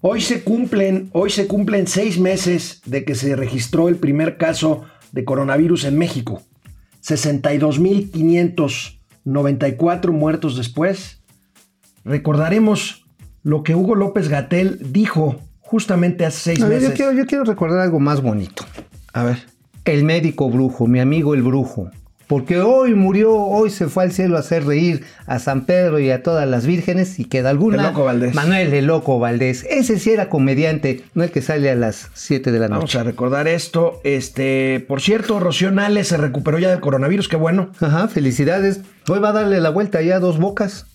Hoy se cumplen, hoy se cumplen seis meses de que se registró el primer caso de coronavirus en México. 62.594 muertos después. Recordaremos lo que Hugo López Gatel dijo justamente hace seis meses. yo, quiero, yo quiero recordar algo más bonito. A ver. El médico brujo, mi amigo el brujo. Porque hoy murió, hoy se fue al cielo a hacer reír a San Pedro y a todas las vírgenes y queda alguna. El Loco Valdés. Manuel el Loco Valdés. Ese sí era comediante, no el que sale a las 7 de la Vamos noche. a recordar esto. Este, por cierto, Rocío Nales se recuperó ya del coronavirus, qué bueno. Ajá, felicidades. Hoy va a darle la vuelta ya a dos bocas.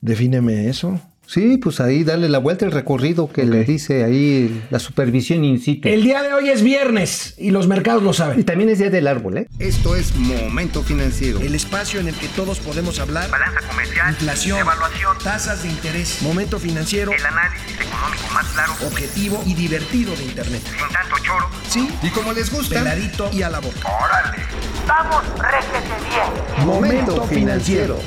Defíneme eso. Sí, pues ahí darle la vuelta el recorrido que le dice ahí la supervisión in situ. El día de hoy es viernes y los mercados lo Y saben. también es día del árbol, ¿eh? Esto es Momento Financiero. El espacio en el que todos podemos hablar. balanza comercial, Inflación, evaluación, tasas de interés, momento financiero, el análisis económico más claro, objetivo y divertido de Internet. sin tanto choro. Sí, Y como les gusta, peladito y a la boca. ¡Órale! ¡Vamos, réjete bien! Momento financiero.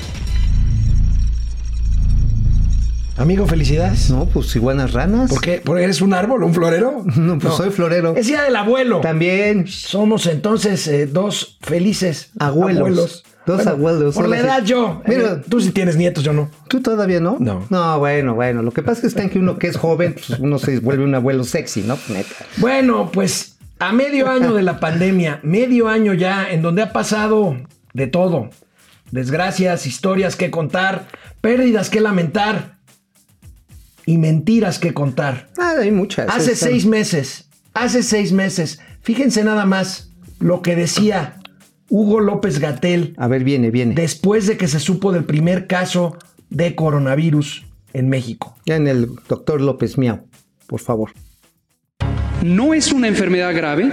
Amigo, felicidades. No, pues iguanas ranas. ¿Por qué? ¿Porque eres un árbol, un florero? No, pues soy florero. Es día del abuelo. También. Somos entonces eh, dos felices Abuelos. Dos abuelos. Por la sí. edad yo. Mira. eh, tú sí tienes nietos, yo no. ¿Tú todavía no? No. No, bueno, bueno. Lo que pasa es que está en que uno que es joven, pues uno se vuelve un abuelo sexy, ¿no? Neta. Bueno, pues a medio año de la pandemia, medio año ya, en donde ha pasado de todo. Desgracias, historias que contar, pérdidas que lamentar y mentiras que contar. Ah, hay muchas. Hace Están- seis meses, hace seis meses, fíjense nada más lo que decía Hugo López Gatel A ver, viene, viene. después de que se supo del primer caso de coronavirus en México. Ya en el doctor López Miau, por favor. No es una enfermedad grave.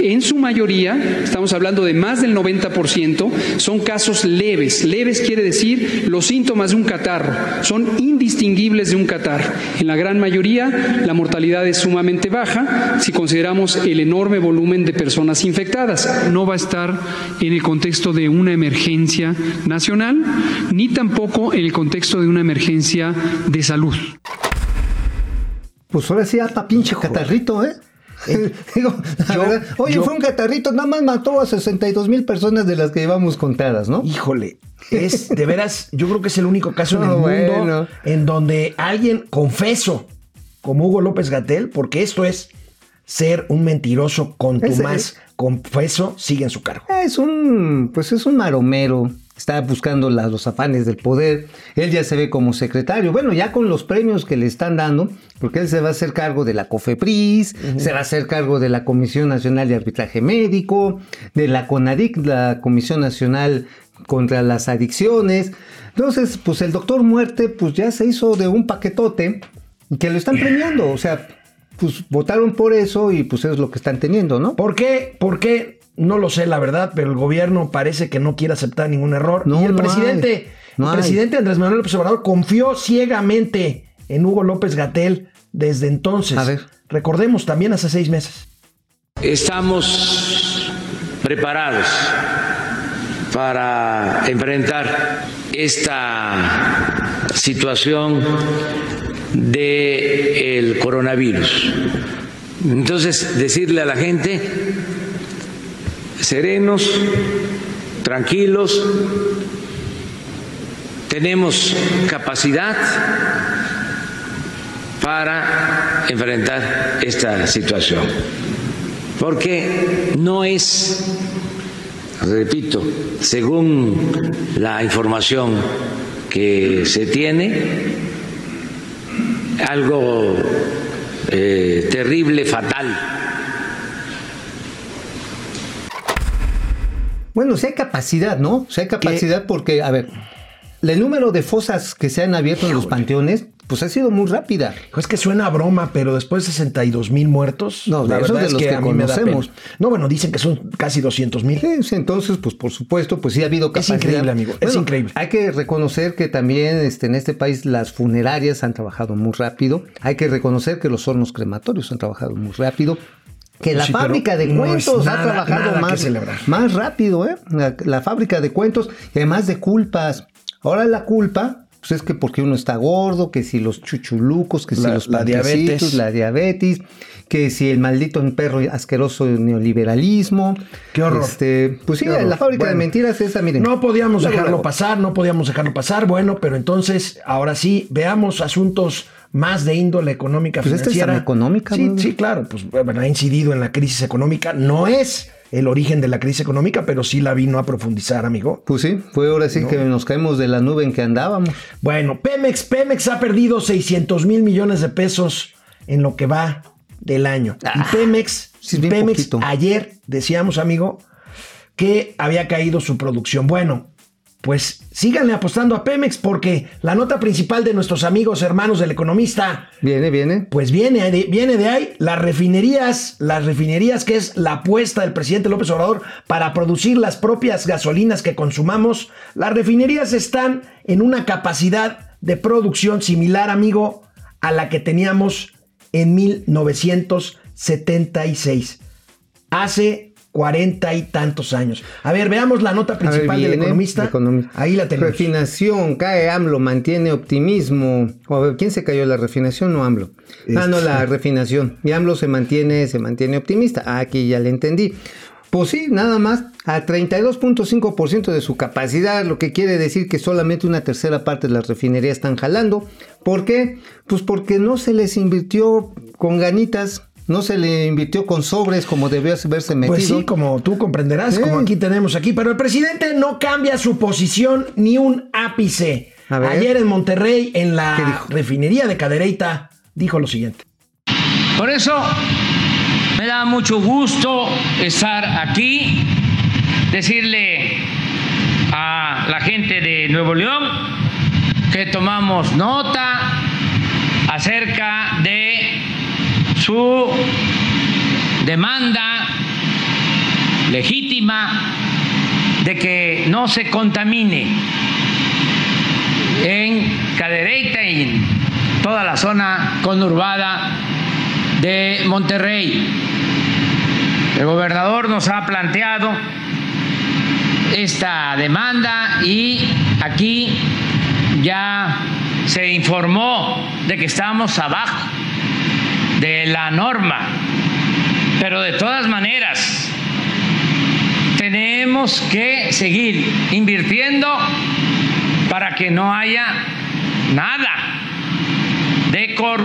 En su mayoría, estamos hablando de más del 90%, son casos leves. Leves quiere decir los síntomas de un catarro. Son indistinguibles de un catarro. En la gran mayoría, la mortalidad es sumamente baja si consideramos el enorme volumen de personas infectadas. No va a estar en el contexto de una emergencia nacional, ni tampoco en el contexto de una emergencia de salud. Pues ahora sí, hasta pinche catarrito, ¿eh? Digo, la yo- verdad, oye, yo- fue un catarrito, nada más mató a 62 mil personas de las que llevamos contadas, ¿no? Híjole, es de veras, yo creo que es el único caso en el mundo en donde alguien confeso, como Hugo López Gatel, porque esto es ser un mentiroso contumaz, Ese- confeso, sigue en su cargo. Es un, pues es un maromero. Está buscando los afanes del poder. Él ya se ve como secretario. Bueno, ya con los premios que le están dando, porque él se va a hacer cargo de la COFEPRIS, se va a hacer cargo de la Comisión Nacional de Arbitraje Médico, de la CONADIC, la Comisión Nacional contra las Adicciones. Entonces, pues el doctor Muerte, pues ya se hizo de un paquetote que lo están premiando. O sea, pues votaron por eso y pues es lo que están teniendo, ¿no? ¿Por qué? ¿Por qué? No lo sé, la verdad, pero el gobierno parece que no quiere aceptar ningún error. No, y el no presidente, hay. No el hay. presidente Andrés Manuel López Obrador confió ciegamente en Hugo López Gatel desde entonces. A ver. Recordemos también hace seis meses. Estamos preparados para enfrentar esta situación del coronavirus. Entonces, decirle a la gente, serenos, tranquilos, tenemos capacidad para enfrentar esta situación. Porque no es, repito, según la información que se tiene, algo eh, terrible, fatal. Bueno, si hay capacidad, ¿no? Si hay capacidad porque, a ver, el número de fosas que se han abierto en los panteones, pues ha sido muy rápida. Es que suena a broma, pero después de 62 mil muertos, No, la verdad de es los que, que a mí me da conocemos. pena. No, bueno, dicen que son casi 200 mil. Sí, entonces, pues por supuesto, pues sí ha habido Es capacidad. increíble, amigo, es increíble. Hay que reconocer que también este, en este país las funerarias han trabajado muy rápido. Hay que reconocer que los hornos crematorios han trabajado muy rápido. Que la Sí, fábrica de no cuentos ha trabajado más, más rápido, ¿eh? La, la fábrica de cuentos y además de culpas. Ahora la culpa pues es que porque uno está gordo, que si los chuchulucos, que si los la diabetes. la diabetes, que si el maldito perro asqueroso neoliberalismo. Qué horror. Este, pues sí, horror. la fábrica de mentiras esa, miren. No podíamos dejarlo pasar, no podíamos dejarlo pasar. Bueno, pero entonces, ahora sí, veamos asuntos más de índole económica Pues esta es financiera. económica, Sí, ¿no? sí, claro, pues bueno, ha incidido en la crisis económica. No es el origen de la crisis económica, pero sí la vino a profundizar, amigo. Pues sí, fue ahora sí que nos caemos de la nube en que andábamos. Bueno, Pemex, Pemex ha perdido 600 mil millones de pesos en lo que va del año. Ah, y Pemex, sí, bien Pemex poquito. ayer decíamos, amigo, que había caído su producción. Bueno, pues síganle apostando a Pemex porque la nota principal de nuestros amigos hermanos del economista Viene, viene. pues viene de, viene de ahí las refinerías, las refinerías que es la apuesta del presidente López Obrador para producir las propias gasolinas que consumamos. Las refinerías están en una capacidad de producción similar, amigo, a la que teníamos en 1976. Hace cuarenta y tantos años. A ver, veamos la nota ver, principal del economista. economista. Ahí la tenemos. Refinación, cae AMLO, mantiene optimismo. O, a ver, ¿quién se cayó? ¿La refinación o AMLO? Ah, no, Este- la refinación. Y AMLO se mantiene, se mantiene optimista. Ah, aquí ya le entendí. Pues sí, nada más, a 32.5% de su capacidad, lo que quiere decir que solamente una tercera parte de las refinerías están jalando. ¿Por qué? Pues porque no se les invirtió con ganitas, no se le invirtió con sobres como debió haberse metido. Pues sí, como tú comprenderás, Sí. como aquí tenemos aquí, pero el presidente no cambia su posición ni un ápice. A ver. Ayer en Monterrey, en ¿Qué la refinería de Cadereyta, dijo lo siguiente. Por eso me da mucho gusto estar aquí, decirle a la gente de Nuevo León que tomamos nota acerca de su demanda legítima de que no se contamine en Cadereyta y en toda la zona conurbada de Monterrey. El gobernador nos ha planteado esta demanda y aquí ya se informó de que estamos abajo de la norma, pero de todas maneras tenemos que seguir invirtiendo para que no haya nada de, cor-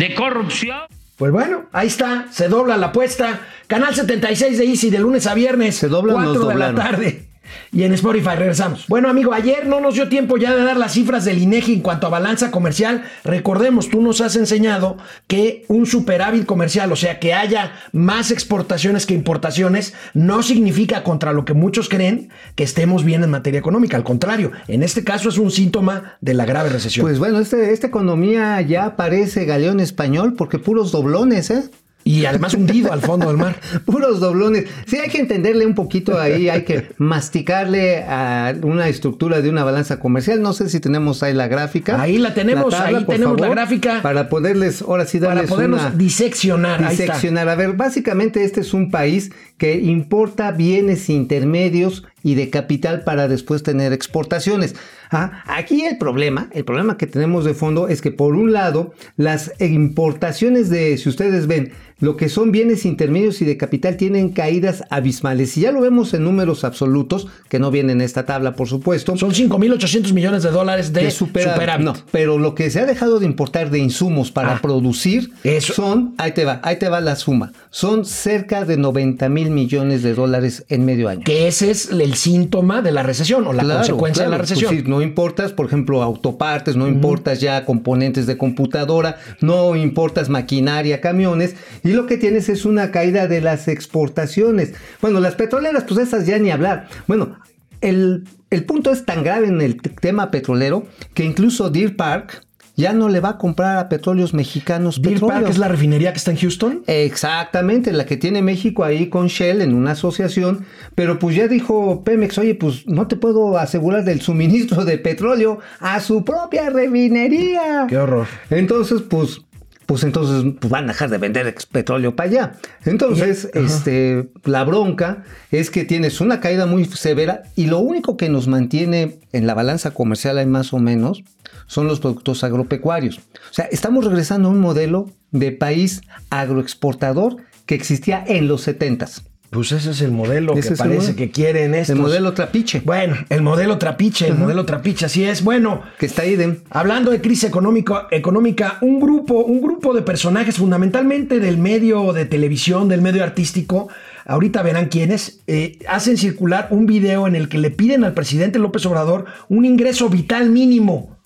de corrupción. Pues bueno, ahí está, se dobla la apuesta. Canal 76 de Easy de lunes a viernes, ¿Se dobla o 4 nos de la tarde. Y en Spotify regresamos. Bueno, amigo, ayer no nos dio tiempo ya de dar las cifras del INEGI en cuanto a balanza comercial. Recordemos, tú nos has enseñado que un superávit comercial, o sea, que haya más exportaciones que importaciones, no significa contra lo que muchos creen que estemos bien en materia económica. Al contrario, en este caso es un síntoma de la grave recesión. Pues bueno, este, esta economía ya parece galeón español porque puros doblones, ¿eh? Y además hundido al fondo del mar. Puros doblones. Sí, hay que entenderle un poquito ahí, hay que masticarle a una estructura de una balanza comercial. No sé si tenemos ahí la gráfica. Ahí la tenemos, ahí tenemos la gráfica. Para poderles, ahora sí, Para darles podernos una... diseccionar. Diseccionar. A ver, básicamente este es un país que importa bienes intermedios y de capital para después tener exportaciones. Ah, aquí el problema, el problema que tenemos de fondo es que por un lado las importaciones de, si ustedes ven, lo que son bienes intermedios y de capital tienen caídas abismales. Y ya lo vemos en números absolutos, que no vienen en esta tabla, por supuesto. Son 5.800 millones de dólares de supera- superávit. No, pero lo que se ha dejado de importar de insumos para Ah, producir eso. son, ahí te va, ahí te va la suma, son cerca de 90 mil millones de dólares en medio año. Que ese es el síntoma de la recesión o la Claro, consecuencia de la claro, recesión. pues sí, no importas, por ejemplo, autopartes, no importas ya componentes de computadora, no importas maquinaria, camiones, y lo que tienes es una caída de las exportaciones. Bueno, las petroleras, pues esas ya ni hablar. Bueno, el, el punto es tan grave en el tema petrolero que incluso Deer Park ya no le va a comprar a petróleos mexicanos Deer petróleo. Park es la refinería que está en Houston. Exactamente, la que tiene México ahí con Shell en una asociación, pero pues ya dijo Pemex, oye, pues no te puedo asegurar del suministro de petróleo a su propia refinería. Qué horror. Entonces, pues pues entonces pues, van a dejar de vender petróleo para allá. Entonces, este, la bronca es que tienes una caída muy severa y lo único que nos mantiene en la balanza comercial ahí más o menos son los productos agropecuarios. O sea, estamos regresando a un modelo de país agroexportador que existía en los 70s. Pues ese es el modelo Ese que parece modelo. que quieren estos. El modelo trapiche, Bueno, el modelo trapiche, el modelo trapiche, así es. Bueno, que está ahí de... Hablando de crisis económico- económica, un grupo, un grupo de personajes fundamentalmente del medio de televisión, del medio artístico, ahorita verán quiénes, eh, hacen circular un video en el que le piden al presidente López Obrador un ingreso vital mínimo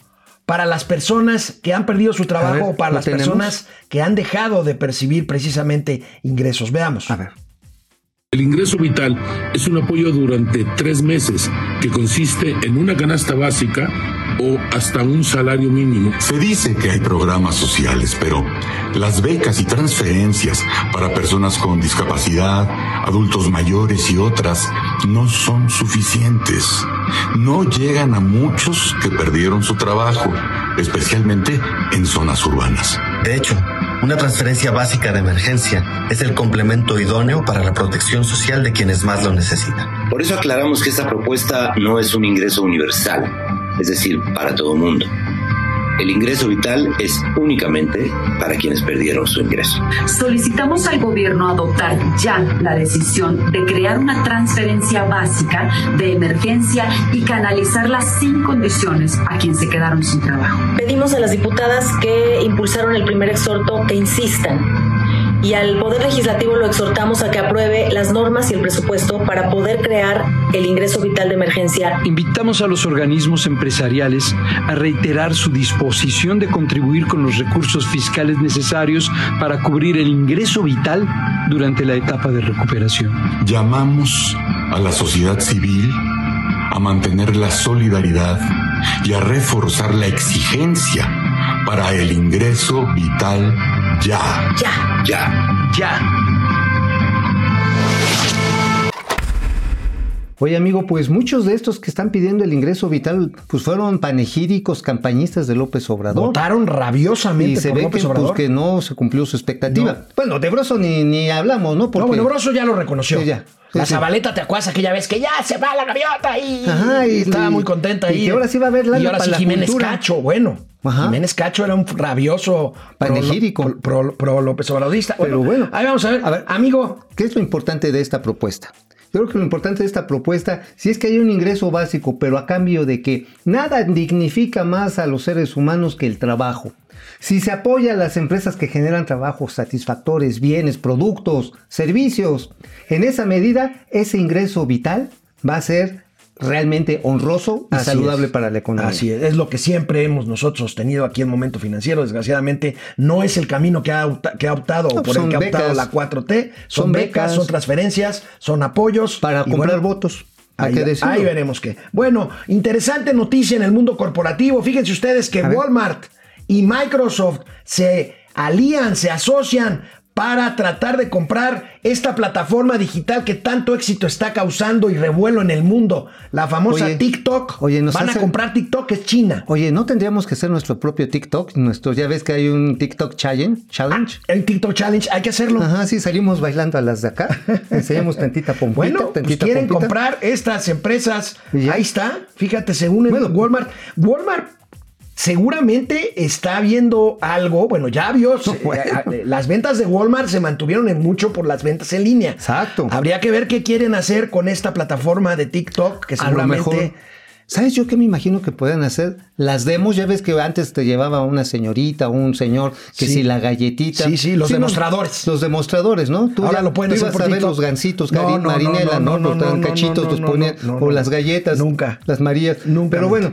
para las personas que han perdido su trabajo ver, o para ¿lo las tenemos? personas que han dejado de percibir precisamente ingresos. Veamos. A ver. El ingreso vital es un apoyo durante tres meses que consiste en una canasta básica o hasta un salario mínimo. Se dice que hay programas sociales, pero las becas y transferencias para personas con discapacidad, adultos mayores y otras no son suficientes. No llegan a muchos que perdieron su trabajo, especialmente en zonas urbanas. De hecho, una transferencia básica de emergencia es el complemento idóneo para la protección social de quienes más lo necesitan. Por eso aclaramos que esta propuesta no es un ingreso universal, es decir, para todo mundo. El ingreso vital es únicamente para quienes perdieron su ingreso. Solicitamos al gobierno adoptar ya la decisión de crear una transferencia básica de emergencia y canalizarla sin condiciones a quien se quedaron sin trabajo. Pedimos a las diputadas que impulsaron el primer exhorto que insistan y al Poder Legislativo lo exhortamos a que apruebe las normas y el presupuesto para poder crear el ingreso vital de emergencia. Invitamos a los organismos empresariales a reiterar su disposición de contribuir con los recursos fiscales necesarios para cubrir el ingreso vital durante la etapa de recuperación. Llamamos a la sociedad civil a mantener la solidaridad y a reforzar la exigencia para el ingreso vital ya. Ya. Ya. Ya. Oye, amigo, pues muchos de estos que están pidiendo el ingreso vital, pues fueron panegíricos campañistas de López Obrador. Votaron rabiosamente Y se por ve López que, pues, que no se cumplió su expectativa. No. Bueno, de Broso ni, ni hablamos, ¿no? No, bueno, Broso ya lo reconoció. Sí, ya. La sí. Zabaleta, ¿te acuerdas aquella vez que ya se va la gaviota y, Ajá, y- estaba muy contenta y ahí? que ahora sí va a haber lana Y ahora para sí la Jiménez cultura. Cacho, bueno. Ajá. Jiménez Cacho era un rabioso Panegírico. pro, pro- pro López Obradorista. Pero bueno. Ahí vamos a ver. A ver. amigo. ¿Qué es lo importante de esta propuesta? Yo creo que lo importante de esta propuesta, si es que hay un ingreso básico, pero a cambio de que nada dignifica más a los seres humanos que el trabajo. Si se apoya a las empresas que generan trabajos satisfactores, bienes, productos, servicios, en esa medida ese ingreso vital va a ser realmente honroso y Así saludable es. para la economía. Así es, es lo que siempre hemos nosotros tenido aquí en Momento Financiero. Desgraciadamente, no es el camino que ha, que ha optado o por el que ha optado la 4T. Son, Son becas, becas. son transferencias, son apoyos. Para comprar bueno, votos. Hay Ahí, ahí veremos qué. Bueno, interesante noticia en el mundo corporativo. Fíjense ustedes que A ver. Walmart y Microsoft se alían, se asocian para tratar de comprar esta plataforma digital que tanto éxito está causando y revuelo en el mundo, la famosa Oye, TikTok. oye, nos Van hace- a comprar TikTok, que es China. Oye, ¿no tendríamos que hacer nuestro propio TikTok? Nuestro, ya ves que hay un TikTok challenge. challenge. El TikTok Challenge, hay que hacerlo. Ajá, sí, salimos bailando a las de acá. Enseñamos tantita pompita, Bueno, pues tantita quieren pompita. comprar estas empresas. Ahí está. Fíjate, según el Bueno. Walmart. Walmart seguramente está viendo algo. Bueno, ya vio. se- las ventas de Walmart se mantuvieron en mucho por las ventas en línea. Exacto. Habría que ver qué quieren hacer con esta plataforma de TikTok, que A lo seguramente. mejor. ¿Sabes yo qué me imagino que pueden hacer? Las demos, ya ves que antes te llevaba una señorita o un señor que Sí. si la galletita. Sí, sí, los demostradores. los demostradores, ¿no? Tú Ahora ya- lo pueden tú hacer ibas por a ver los gancitos, No, no, no, Marinela, no, ¿no? no, Los cachitos no, los ponían, o las galletas. Nunca. Las Marías. Nunca, Pero nunca. bueno.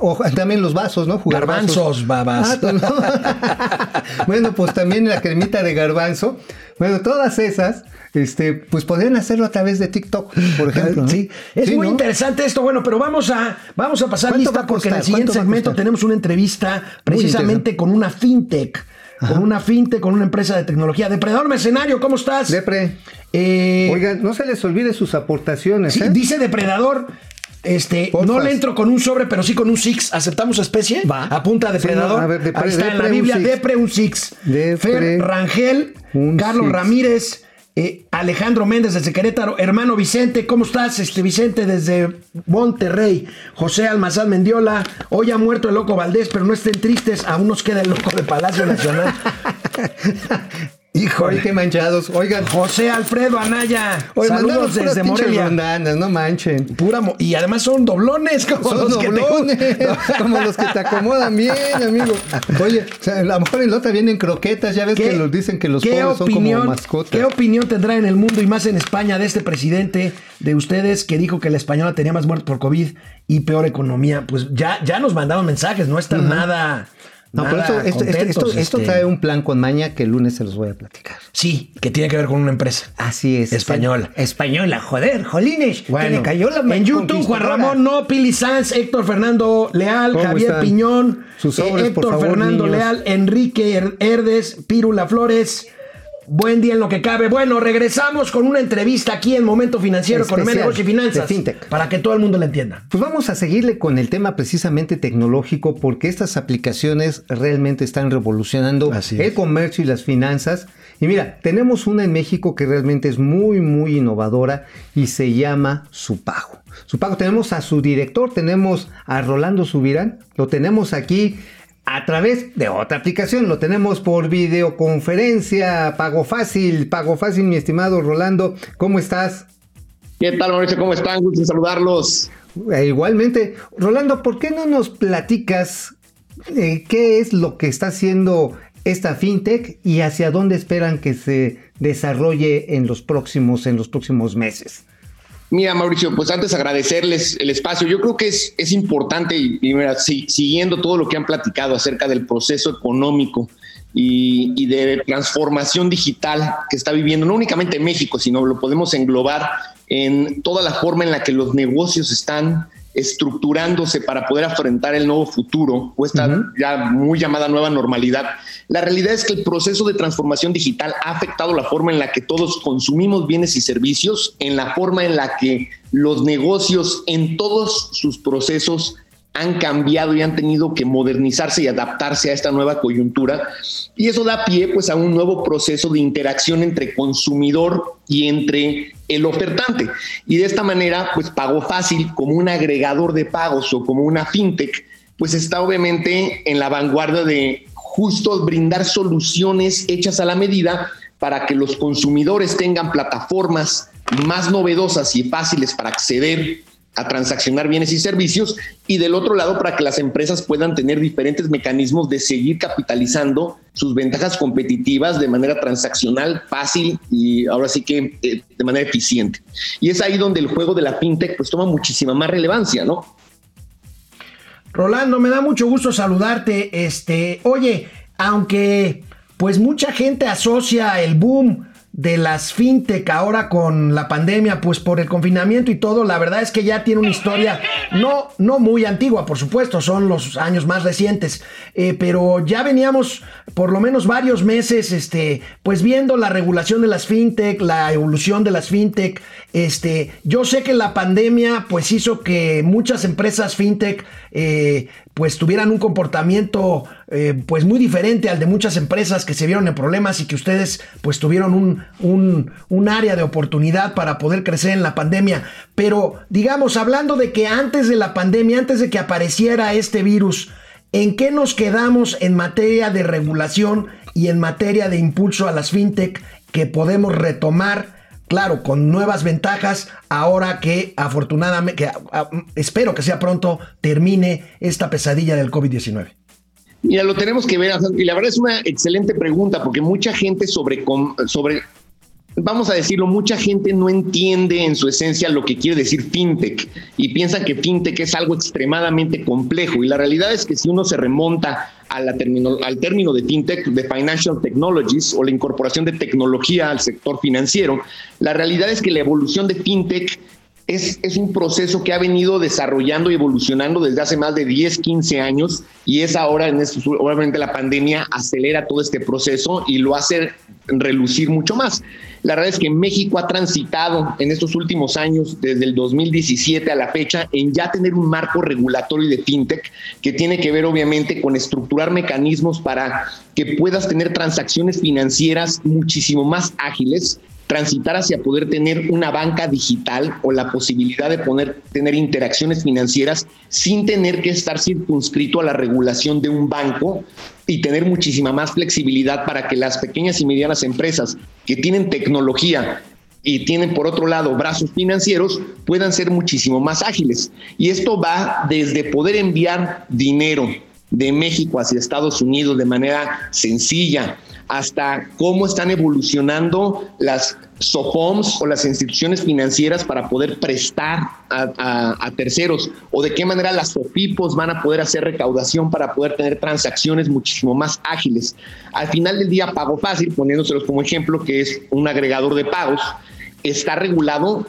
O también los vasos, ¿no? Jugar Garbanzos, vasos. babas. Ah, no. bueno, pues también la cremita de garbanzo. Bueno, todas esas, este, pues podrían hacerlo a través de TikTok, por ejemplo. ¿no? Sí, es Sí, muy ¿no? interesante esto. Bueno, pero vamos a, vamos a pasar ¿Cuánto lista va a porque en el siguiente ¿Cuánto va a segmento tenemos una entrevista precisamente con una fintech. Con una fintech, con una empresa de tecnología. Depredador Mercenario, ¿cómo estás? Depre. Eh, Oigan, no se les olvide sus aportaciones. sí, ¿eh? dice Depredador. Este, Porfas. no le entro con un sobre, pero sí con un six. ¿Aceptamos especie? Va. A punta de Sí, predador. a ver, depre- Ahí está en la un Biblia, six. Depre un six. Depre Fer Rangel, un Carlos six. Ramírez, eh, Alejandro Méndez desde Querétaro, hermano Vicente, ¿cómo estás? Este Vicente desde Monterrey, José Almazán Mendiola, hoy ha muerto el loco Valdés, pero no estén tristes, aún nos queda el loco de Palacio Nacional. Híjole, qué manchados. Oigan, José Alfredo Anaya, Oye, saludos desde Morelia. rondanas, no manchen. Pura mo- y además son doblones como Son los que te como los que te acomodan bien, amigo. Oye, o sea, la otra vienen croquetas, ya ves ¿Qué- que los dicen que los pobres son como mascotas. ¿Qué opinión tendrá en el mundo y más en España de este presidente de ustedes que dijo que la española tenía más muertos por COVID y peor economía? Pues ya, ya nos mandaron mensajes, no están nada. No, pero nada esto, esto, esto, contentos, esto- esto este. trae un plan con maña que el lunes se los voy a platicar. Sí, que tiene que ver con una empresa. Así es. Española. Española, joder, jolines. que le cayó la en YouTube, Juan. Ramón, no, Pili Sanz, Héctor Fernando Leal, ¿Cómo Javier están? Piñón, Sus eh, por Héctor favor, Fernando niños. Leal, Enrique Her- Herdes, Pirula Flores. Buen día en lo que cabe. Bueno, regresamos con una entrevista aquí en Momento Financiero, Especial, Economía, Negocio y Finanzas. de fintech. Para que todo el mundo la entienda. Pues vamos a seguirle con el tema precisamente tecnológico porque estas aplicaciones realmente están revolucionando Así es. el comercio y las finanzas. Y mira, tenemos una en México que realmente es muy, muy innovadora y se llama Supago. Supago, tenemos a su director, tenemos a Rolando Subirán, lo tenemos aquí a través de otra aplicación, lo tenemos por videoconferencia, Pago Fácil, Pago Fácil, mi estimado Rolando, ¿cómo estás? ¿Qué tal, Mauricio? ¿Cómo están? Gusto saludarlos. Eh, igualmente, Rolando, ¿por qué no nos platicas eh, qué es lo que está haciendo esta fintech y hacia dónde esperan que se desarrolle en los próximos, en los próximos meses? Mira, Mauricio, pues antes agradecerles el espacio. Yo creo que es, es importante, y, siguiendo todo lo que han platicado acerca del proceso económico y, y de transformación digital que está viviendo, no únicamente México, sino lo podemos englobar en toda la forma en la que los negocios están estructurándose para poder afrontar el nuevo futuro o esta ya muy llamada nueva normalidad. La realidad es que el proceso de transformación digital ha afectado la forma en la que todos consumimos bienes y servicios, en la forma en la que los negocios en todos sus procesos han cambiado y han tenido que modernizarse y adaptarse a esta nueva coyuntura. Y eso da pie pues a un nuevo proceso de interacción entre consumidor y entre el ofertante. Y de esta manera, pues Pago Fácil, como un agregador de pagos o como una fintech, pues está obviamente en la vanguardia de justo brindar soluciones hechas a la medida para que los consumidores tengan plataformas más novedosas y fáciles para acceder a transaccionar bienes y servicios y del otro lado para que las empresas puedan tener diferentes mecanismos de seguir capitalizando sus ventajas competitivas de manera transaccional, fácil y ahora sí que eh, de manera eficiente. Y es ahí donde el juego de la fintech pues toma muchísima más relevancia, ¿no? Rolando, me da mucho gusto saludarte. Este, oye, aunque pues mucha gente asocia el boom de las fintech ahora con la pandemia, pues por el confinamiento y todo, la verdad es que ya tiene una historia no, no muy antigua, por supuesto, son los años más recientes, eh, pero ya veníamos por lo menos varios meses, este, pues viendo la regulación de las fintech, la evolución de las fintech, este, yo sé que la pandemia pues hizo que muchas empresas fintech eh, pues tuvieran un comportamiento eh, pues muy diferente al de muchas empresas que se vieron en problemas y que ustedes pues tuvieron un, un, un área de oportunidad para poder crecer en la pandemia. Pero digamos, hablando de que antes de la pandemia, antes de que apareciera este virus, ¿en qué nos quedamos en materia de regulación y en materia de impulso a las fintech que podemos retomar? Claro, con nuevas ventajas, ahora que afortunadamente, que, a, espero que sea pronto, termine esta pesadilla del COVID-19. Mira, lo tenemos que ver, y la verdad es una excelente pregunta, porque mucha gente sobre, sobre, vamos a decirlo, mucha gente no entiende en su esencia lo que quiere decir fintech y piensan que fintech es algo extremadamente complejo. Y la realidad es que si uno se remonta a la termino, al término de fintech, de financial technologies o la incorporación de tecnología al sector financiero, la realidad es que la evolución de fintech es, es, un proceso que ha venido desarrollando y evolucionando desde hace más de 10, 15 años y es ahora, en estos, obviamente la pandemia acelera todo este proceso y lo hace relucir mucho más. La verdad es que México ha transitado en estos últimos años, desde el 2017 a la fecha, en ya tener un marco regulatorio de fintech que tiene que ver obviamente con estructurar mecanismos para que puedas tener transacciones financieras muchísimo más ágiles, transitar hacia poder tener una banca digital o la posibilidad de poder tener interacciones financieras sin tener que estar circunscrito a la regulación de un banco y tener muchísima más flexibilidad para que las pequeñas y medianas empresas que tienen tecnología y tienen por otro lado brazos financieros puedan ser muchísimo más ágiles. Y esto va desde poder enviar dinero de México hacia Estados Unidos de manera sencilla, hasta cómo están evolucionando las SOFOMs o las instituciones financieras para poder prestar a, terceros, o de qué manera las SOFIPOS van a poder hacer recaudación para poder tener transacciones muchísimo más ágiles. Al final del día, Pago Fácil, poniéndoselos como ejemplo, que es un agregador de pagos, está regulado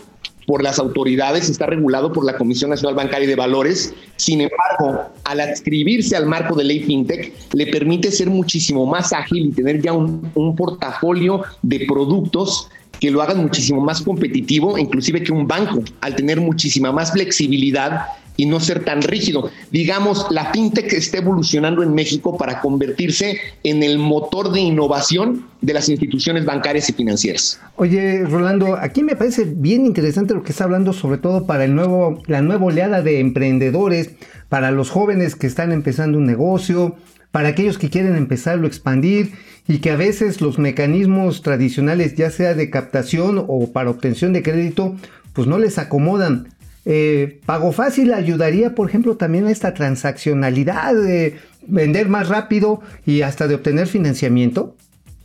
por las autoridades, está regulado por la Comisión Nacional Bancaria y de Valores. Sin embargo, al adscribirse al marco de ley FinTech, le permite ser muchísimo más ágil y tener ya un, un portafolio de productos que lo hagan muchísimo más competitivo, inclusive que un banco, al tener muchísima más flexibilidad y no ser tan rígido. Digamos, la fintech está evolucionando en México para convertirse en el motor de innovación de las instituciones bancarias y financieras. Oye, Rolando, aquí me parece bien interesante lo que está hablando, sobre todo para el nuevo, la nueva oleada de emprendedores, para los jóvenes que están empezando un negocio, para aquellos que quieren empezarlo a expandir y que a veces los mecanismos tradicionales, ya sea de captación o para obtención de crédito, pues no les acomodan. Eh, Pago Fácil ayudaría, por ejemplo, también a esta transaccionalidad de vender más rápido y hasta de obtener financiamiento.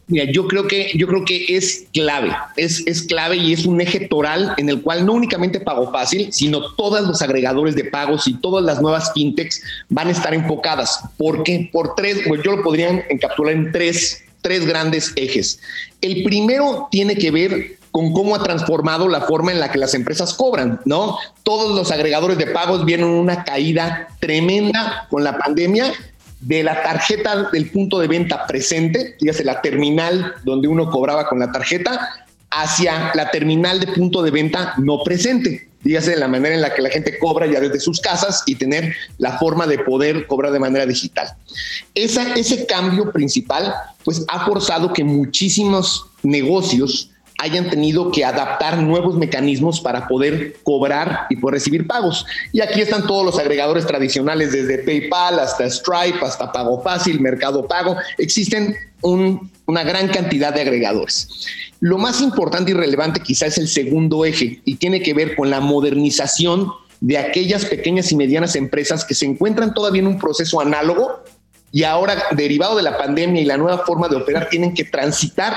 Mira, yo creo que, yo creo que es clave, es, es clave y es un eje toral en el cual no únicamente Pago Fácil, sino todos los agregadores de pagos y todas las nuevas fintechs van a estar enfocadas. ¿Por qué? Por tres, pues yo lo podría encapsular en tres, tres grandes ejes. El primero tiene que ver con cómo ha transformado la forma en la que las empresas cobran, ¿no? Todos los agregadores de pagos vieron una caída tremenda con la pandemia de la tarjeta del punto de venta presente, dígase la terminal donde uno cobraba con la tarjeta, hacia la terminal de punto de venta no presente, dígase la manera en la que la gente cobra ya desde sus casas y tener la forma de poder cobrar de manera digital. Esa, ese cambio principal, pues ha forzado que muchísimos negocios hayan tenido que adaptar nuevos mecanismos para poder cobrar y poder recibir pagos. Y aquí están todos los agregadores tradicionales, desde PayPal hasta Stripe, hasta Pago Fácil, Mercado Pago. Existen una gran cantidad de agregadores. Lo más importante y relevante quizás es el segundo eje y tiene que ver con la modernización de aquellas pequeñas y medianas empresas que se encuentran todavía en un proceso análogo y ahora, derivado de la pandemia y la nueva forma de operar, tienen que transitar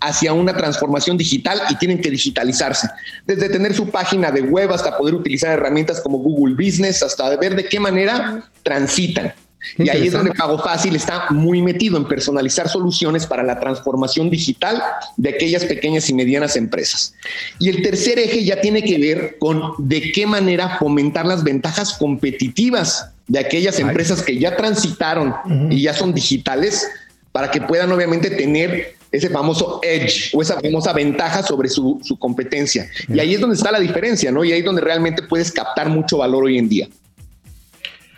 hacia una transformación digital y tienen que digitalizarse. Desde tener su página de web hasta poder utilizar herramientas como Google Business, hasta ver de qué manera transitan. Y ahí es donde Pago Fácil está muy metido en personalizar soluciones para la transformación digital de aquellas pequeñas y medianas empresas. Y el tercer eje ya tiene que ver con de qué manera fomentar las ventajas competitivas de aquellas empresas que ya transitaron y ya son digitales para que puedan obviamente tener ese famoso edge o esa famosa ventaja sobre su, competencia. Y ahí es donde está la diferencia, ¿no? Y ahí es donde realmente puedes captar mucho valor hoy en día.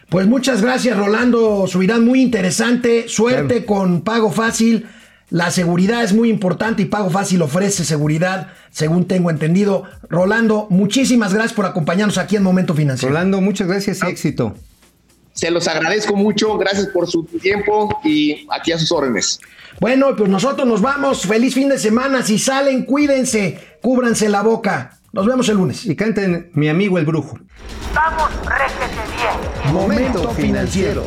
Pues muchas gracias, Rolando Subirán, muy interesante. Suerte con Pago Fácil. La seguridad es muy importante y Pago Fácil ofrece seguridad, según tengo entendido. Rolando, muchísimas gracias por acompañarnos aquí en Momento Financiero. Rolando, muchas gracias y ah. éxito. Se los agradezco mucho, gracias por su tiempo y aquí a sus órdenes. Bueno, pues nosotros nos vamos. Feliz fin de semana. Si salen, cuídense, cúbranse la boca. Nos vemos el lunes. Y canten Mi amigo el brujo. Vamos, réjete bien. Momento financiero.